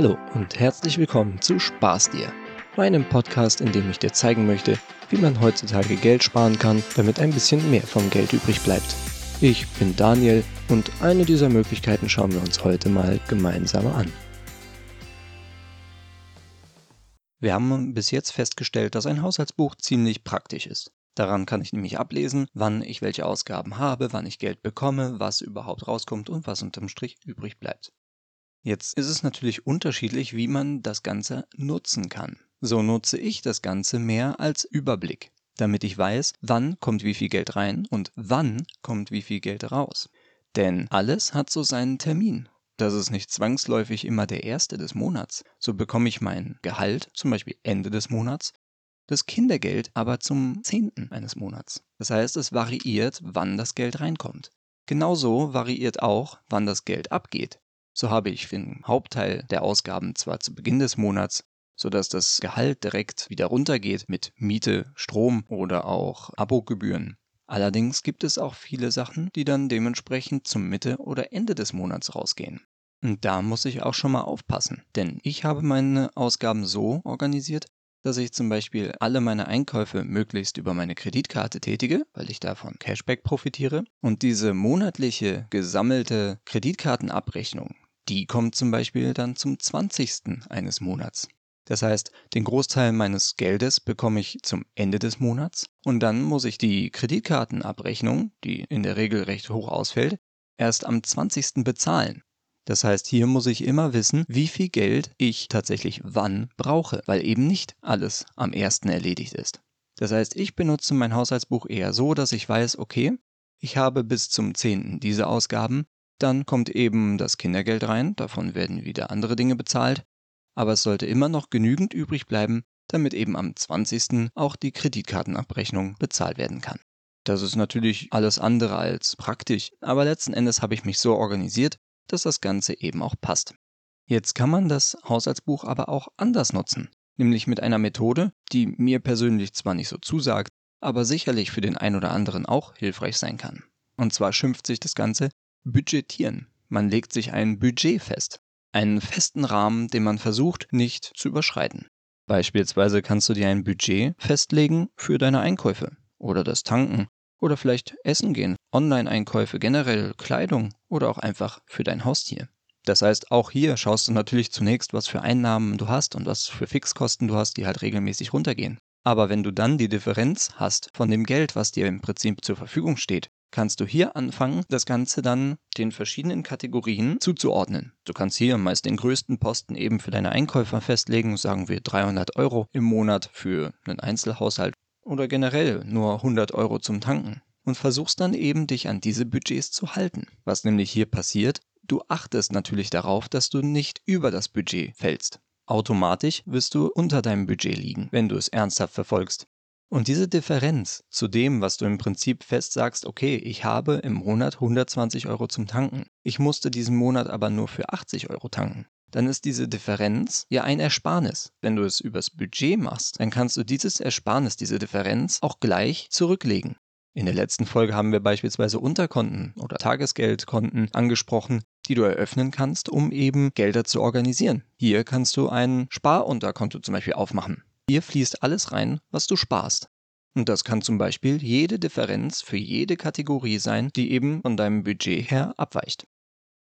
Hallo und herzlich willkommen zu Spaß dir, meinem Podcast, in dem ich dir zeigen möchte, wie man heutzutage Geld sparen kann, damit ein bisschen mehr vom Geld übrig bleibt. Ich bin Daniel und eine dieser Möglichkeiten schauen wir uns heute mal gemeinsam an. Wir haben bis jetzt festgestellt, dass ein Haushaltsbuch ziemlich praktisch ist. Daran kann ich nämlich ablesen, wann ich welche Ausgaben habe, wann ich Geld bekomme, was überhaupt rauskommt und was unterm Strich übrig bleibt. Jetzt ist es natürlich unterschiedlich, wie man das Ganze nutzen kann. So nutze ich das Ganze mehr als Überblick, damit ich weiß, wann kommt wie viel Geld rein und wann kommt wie viel Geld raus. Denn alles hat so seinen Termin. Das ist nicht zwangsläufig immer der erste des Monats. So bekomme ich mein Gehalt, zum Beispiel Ende des Monats, das Kindergeld aber zum zehnten eines Monats. Das heißt, es variiert, wann das Geld reinkommt. Genauso variiert auch, wann das Geld abgeht. So habe ich den Hauptteil der Ausgaben zwar zu Beginn des Monats, sodass das Gehalt direkt wieder runtergeht mit Miete, Strom oder auch Abogebühren. Allerdings gibt es auch viele Sachen, die dann dementsprechend zum Mitte oder Ende des Monats rausgehen. Und da muss ich auch schon mal aufpassen, denn ich habe meine Ausgaben so organisiert, dass ich zum Beispiel alle meine Einkäufe möglichst über meine Kreditkarte tätige, weil ich davon Cashback profitiere. Und diese monatliche gesammelte Kreditkartenabrechnung, die kommt zum Beispiel dann zum 20. eines Monats. Das heißt, den Großteil meines Geldes bekomme ich zum Ende des Monats und dann muss ich die Kreditkartenabrechnung, die in der Regel recht hoch ausfällt, erst am 20. bezahlen. Das heißt, hier muss ich immer wissen, wie viel Geld ich tatsächlich wann brauche, weil eben nicht alles am 1. erledigt ist. Das heißt, ich benutze mein Haushaltsbuch eher so, dass ich weiß, okay, ich habe bis zum 10. diese Ausgaben dann kommt eben das Kindergeld rein, davon werden wieder andere Dinge bezahlt, aber es sollte immer noch genügend übrig bleiben, damit eben am 20. auch die Kreditkartenabrechnung bezahlt werden kann. Das ist natürlich alles andere als praktisch, aber letzten Endes habe ich mich so organisiert, dass das Ganze eben auch passt. Jetzt kann man das Haushaltsbuch aber auch anders nutzen, nämlich mit einer Methode, die mir persönlich zwar nicht so zusagt, aber sicherlich für den einen oder anderen auch hilfreich sein kann. Und zwar schimpft sich das Ganze Budgetieren. Man legt sich ein Budget fest. Einen festen Rahmen, den man versucht nicht zu überschreiten. Beispielsweise kannst du dir ein Budget festlegen für deine Einkäufe oder das Tanken oder vielleicht Essen gehen, Online-Einkäufe generell, Kleidung oder auch einfach für dein Haustier. Das heißt, auch hier schaust du natürlich zunächst, was für Einnahmen du hast und was für Fixkosten du hast, die halt regelmäßig runtergehen. Aber wenn du dann die Differenz hast von dem Geld, was dir im Prinzip zur Verfügung steht, kannst du hier anfangen, das Ganze dann den verschiedenen Kategorien zuzuordnen. Du kannst hier meist den größten Posten eben für deine Einkäufer festlegen, sagen wir 300 Euro im Monat für einen Einzelhaushalt oder generell nur 100 Euro zum Tanken und versuchst dann eben dich an diese Budgets zu halten. Was nämlich hier passiert, du achtest natürlich darauf, dass du nicht über das Budget fällst. Automatisch wirst du unter deinem Budget liegen, wenn du es ernsthaft verfolgst. Und diese Differenz zu dem, was du im Prinzip fest sagst, okay, ich habe im Monat 120 Euro zum Tanken, ich musste diesen Monat aber nur für 80 Euro tanken, dann ist diese Differenz ja ein Ersparnis. Wenn du es übers Budget machst, dann kannst du dieses Ersparnis, diese Differenz auch gleich zurücklegen. In der letzten Folge haben wir beispielsweise Unterkonten oder Tagesgeldkonten angesprochen, die du eröffnen kannst, um eben Gelder zu organisieren. Hier kannst du ein Sparunterkonto zum Beispiel aufmachen. Hier fließt alles rein, was du sparst. Und das kann zum Beispiel jede Differenz für jede Kategorie sein, die eben von deinem Budget her abweicht.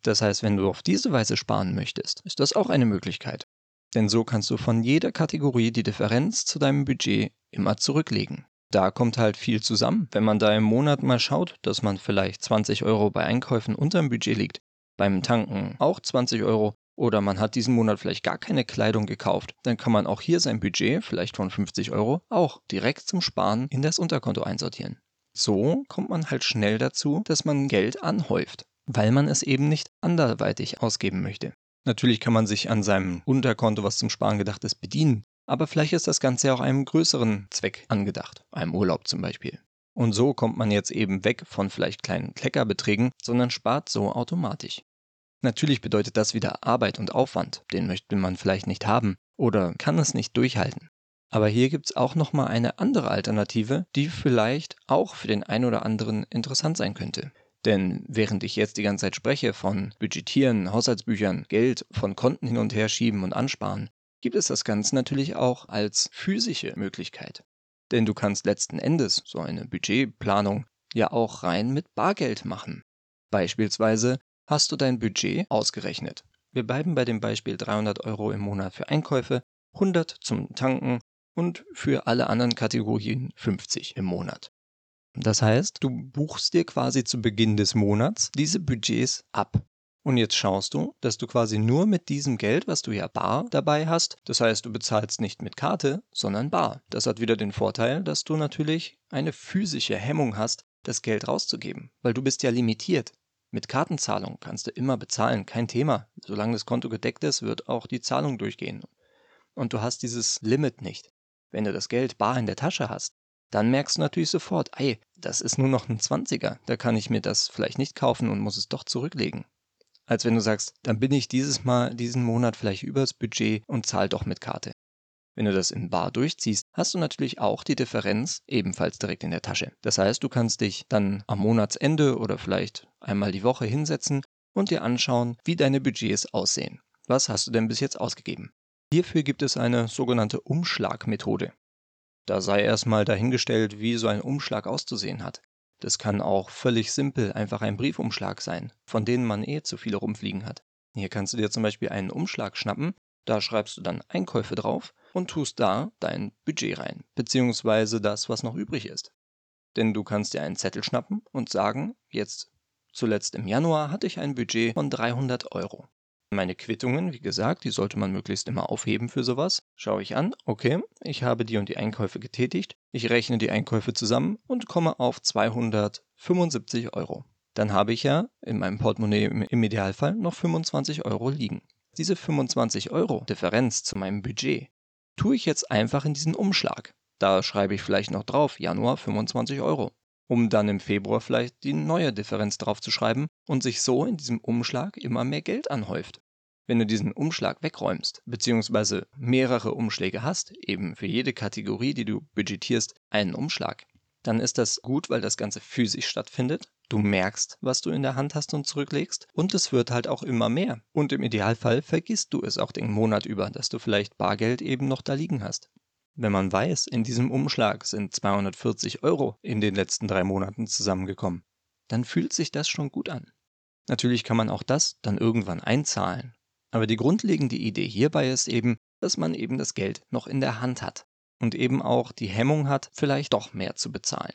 Das heißt, wenn du auf diese Weise sparen möchtest, ist das auch eine Möglichkeit. Denn so kannst du von jeder Kategorie die Differenz zu deinem Budget immer zurücklegen. Da kommt halt viel zusammen. Wenn man da im Monat mal schaut, dass man vielleicht 20 Euro bei Einkäufen unterm Budget liegt, beim Tanken auch 20 Euro, oder man hat diesen Monat vielleicht gar keine Kleidung gekauft, dann kann man auch hier sein Budget, vielleicht von 50 Euro, auch direkt zum Sparen in das Unterkonto einsortieren. So kommt man halt schnell dazu, dass man Geld anhäuft, weil man es eben nicht anderweitig ausgeben möchte. Natürlich kann man sich an seinem Unterkonto, was zum Sparen gedacht ist, bedienen, aber vielleicht ist das Ganze auch einem größeren Zweck angedacht, einem Urlaub zum Beispiel. Und so kommt man jetzt eben weg von vielleicht kleinen Kleckerbeträgen, sondern spart so automatisch. Natürlich bedeutet das wieder Arbeit und Aufwand, den möchte man vielleicht nicht haben oder kann es nicht durchhalten. Aber hier gibt es auch nochmal eine andere Alternative, die vielleicht auch für den einen oder anderen interessant sein könnte. Denn während ich jetzt die ganze Zeit spreche von Budgetieren, Haushaltsbüchern, Geld von Konten hin und her schieben und ansparen, gibt es das Ganze natürlich auch als physische Möglichkeit. Denn du kannst letzten Endes so eine Budgetplanung ja auch rein mit Bargeld machen. Beispielsweise hast du dein Budget ausgerechnet. Wir bleiben bei dem Beispiel 300 Euro im Monat für Einkäufe, 100 zum Tanken und für alle anderen Kategorien 50 im Monat. Das heißt, du buchst dir quasi zu Beginn des Monats diese Budgets ab. Und jetzt schaust du, dass du quasi nur mit diesem Geld, was du ja bar dabei hast, das heißt, du bezahlst nicht mit Karte, sondern bar. Das hat wieder den Vorteil, dass du natürlich eine physische Hemmung hast, das Geld rauszugeben, weil du bist ja limitiert. Mit Kartenzahlung kannst du immer bezahlen, kein Thema. Solange das Konto gedeckt ist, wird auch die Zahlung durchgehen. Und du hast dieses Limit nicht. Wenn du das Geld bar in der Tasche hast, dann merkst du natürlich sofort, ey, das ist nur noch ein 20er, da kann ich mir das vielleicht nicht kaufen und muss es doch zurücklegen. Als wenn du sagst, dann bin ich dieses Mal, diesen Monat vielleicht übers Budget und zahl doch mit Karte. Wenn du das in Bar durchziehst, hast du natürlich auch die Differenz ebenfalls direkt in der Tasche. Das heißt, du kannst dich dann am Monatsende oder vielleicht einmal die Woche hinsetzen und dir anschauen, wie deine Budgets aussehen. Was hast du denn bis jetzt ausgegeben? Hierfür gibt es eine sogenannte Umschlagmethode. Da sei erstmal dahingestellt, wie so ein Umschlag auszusehen hat. Das kann auch völlig simpel einfach ein Briefumschlag sein, von denen man eh zu viele rumfliegen hat. Hier kannst du dir zum Beispiel einen Umschlag schnappen, da schreibst du dann Einkäufe drauf und tust da dein Budget rein, beziehungsweise das, was noch übrig ist. Denn du kannst dir einen Zettel schnappen und sagen, jetzt zuletzt im Januar hatte ich ein Budget von 300 Euro. Meine Quittungen, wie gesagt, die sollte man möglichst immer aufheben für sowas. Schaue ich an, okay, ich habe die und die Einkäufe getätigt, ich rechne die Einkäufe zusammen und komme auf 275 Euro. Dann habe ich ja in meinem Portemonnaie im Idealfall noch 25 Euro liegen. Diese 25 Euro Differenz zu meinem Budget tue ich jetzt einfach in diesen Umschlag. Da schreibe ich vielleicht noch drauf, Januar 25 Euro, um dann im Februar vielleicht die neue Differenz drauf zu schreiben und sich so in diesem Umschlag immer mehr Geld anhäuft. Wenn du diesen Umschlag wegräumst, beziehungsweise mehrere Umschläge hast, eben für jede Kategorie, die du budgetierst, einen Umschlag, dann ist das gut, weil das Ganze physisch stattfindet. Du merkst, was du in der Hand hast und zurücklegst. Und es wird halt auch immer mehr. Und im Idealfall vergisst du es auch den Monat über, dass du vielleicht Bargeld eben noch da liegen hast. Wenn man weiß, in diesem Umschlag sind 240 Euro in den letzten drei Monaten zusammengekommen, dann fühlt sich das schon gut an. Natürlich kann man auch das dann irgendwann einzahlen. Aber die grundlegende Idee hierbei ist eben, dass man eben das Geld noch in der Hand hat und eben auch die Hemmung hat, vielleicht doch mehr zu bezahlen.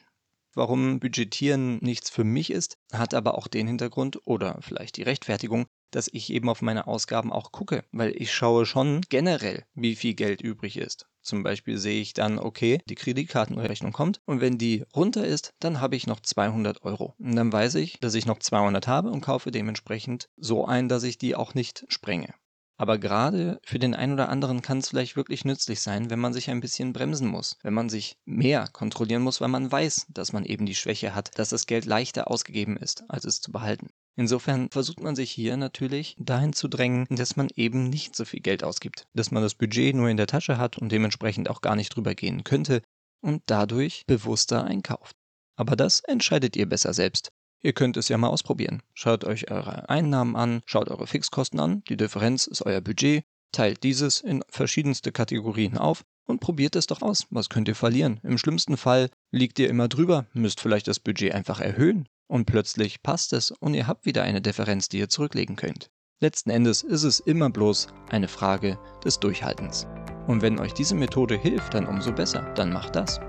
Warum Budgetieren nichts für mich ist, hat aber auch den Hintergrund oder vielleicht die Rechtfertigung, dass ich eben auf meine Ausgaben auch gucke, weil ich schaue schon generell, wie viel Geld übrig ist. Zum Beispiel sehe ich dann, okay, die Kreditkartenrechnung kommt und wenn die runter ist, dann habe ich noch 200 Euro. Und dann weiß ich, dass ich noch 200 habe und kaufe dementsprechend so ein, dass ich die auch nicht sprenge. Aber gerade für den einen oder anderen kann es vielleicht wirklich nützlich sein, wenn man sich ein bisschen bremsen muss, wenn man sich mehr kontrollieren muss, weil man weiß, dass man eben die Schwäche hat, dass das Geld leichter ausgegeben ist, als es zu behalten. Insofern versucht man sich hier natürlich dahin zu drängen, dass man eben nicht so viel Geld ausgibt, dass man das Budget nur in der Tasche hat und dementsprechend auch gar nicht drüber gehen könnte und dadurch bewusster einkauft. Aber das entscheidet ihr besser selbst. Ihr könnt es ja mal ausprobieren. Schaut euch eure Einnahmen an, schaut eure Fixkosten an, die Differenz ist euer Budget, teilt dieses in verschiedenste Kategorien auf und probiert es doch aus. Was könnt ihr verlieren? Im schlimmsten Fall liegt ihr immer drüber, müsst vielleicht das Budget einfach erhöhen und plötzlich passt es und ihr habt wieder eine Differenz, die ihr zurücklegen könnt. Letzten Endes ist es immer bloß eine Frage des Durchhaltens. Und wenn euch diese Methode hilft, dann umso besser, dann macht das.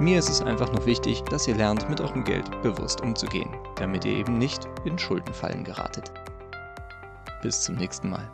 Mir ist es einfach nur wichtig, dass ihr lernt, mit eurem Geld bewusst umzugehen, damit ihr eben nicht in Schuldenfallen geratet. Bis zum nächsten Mal.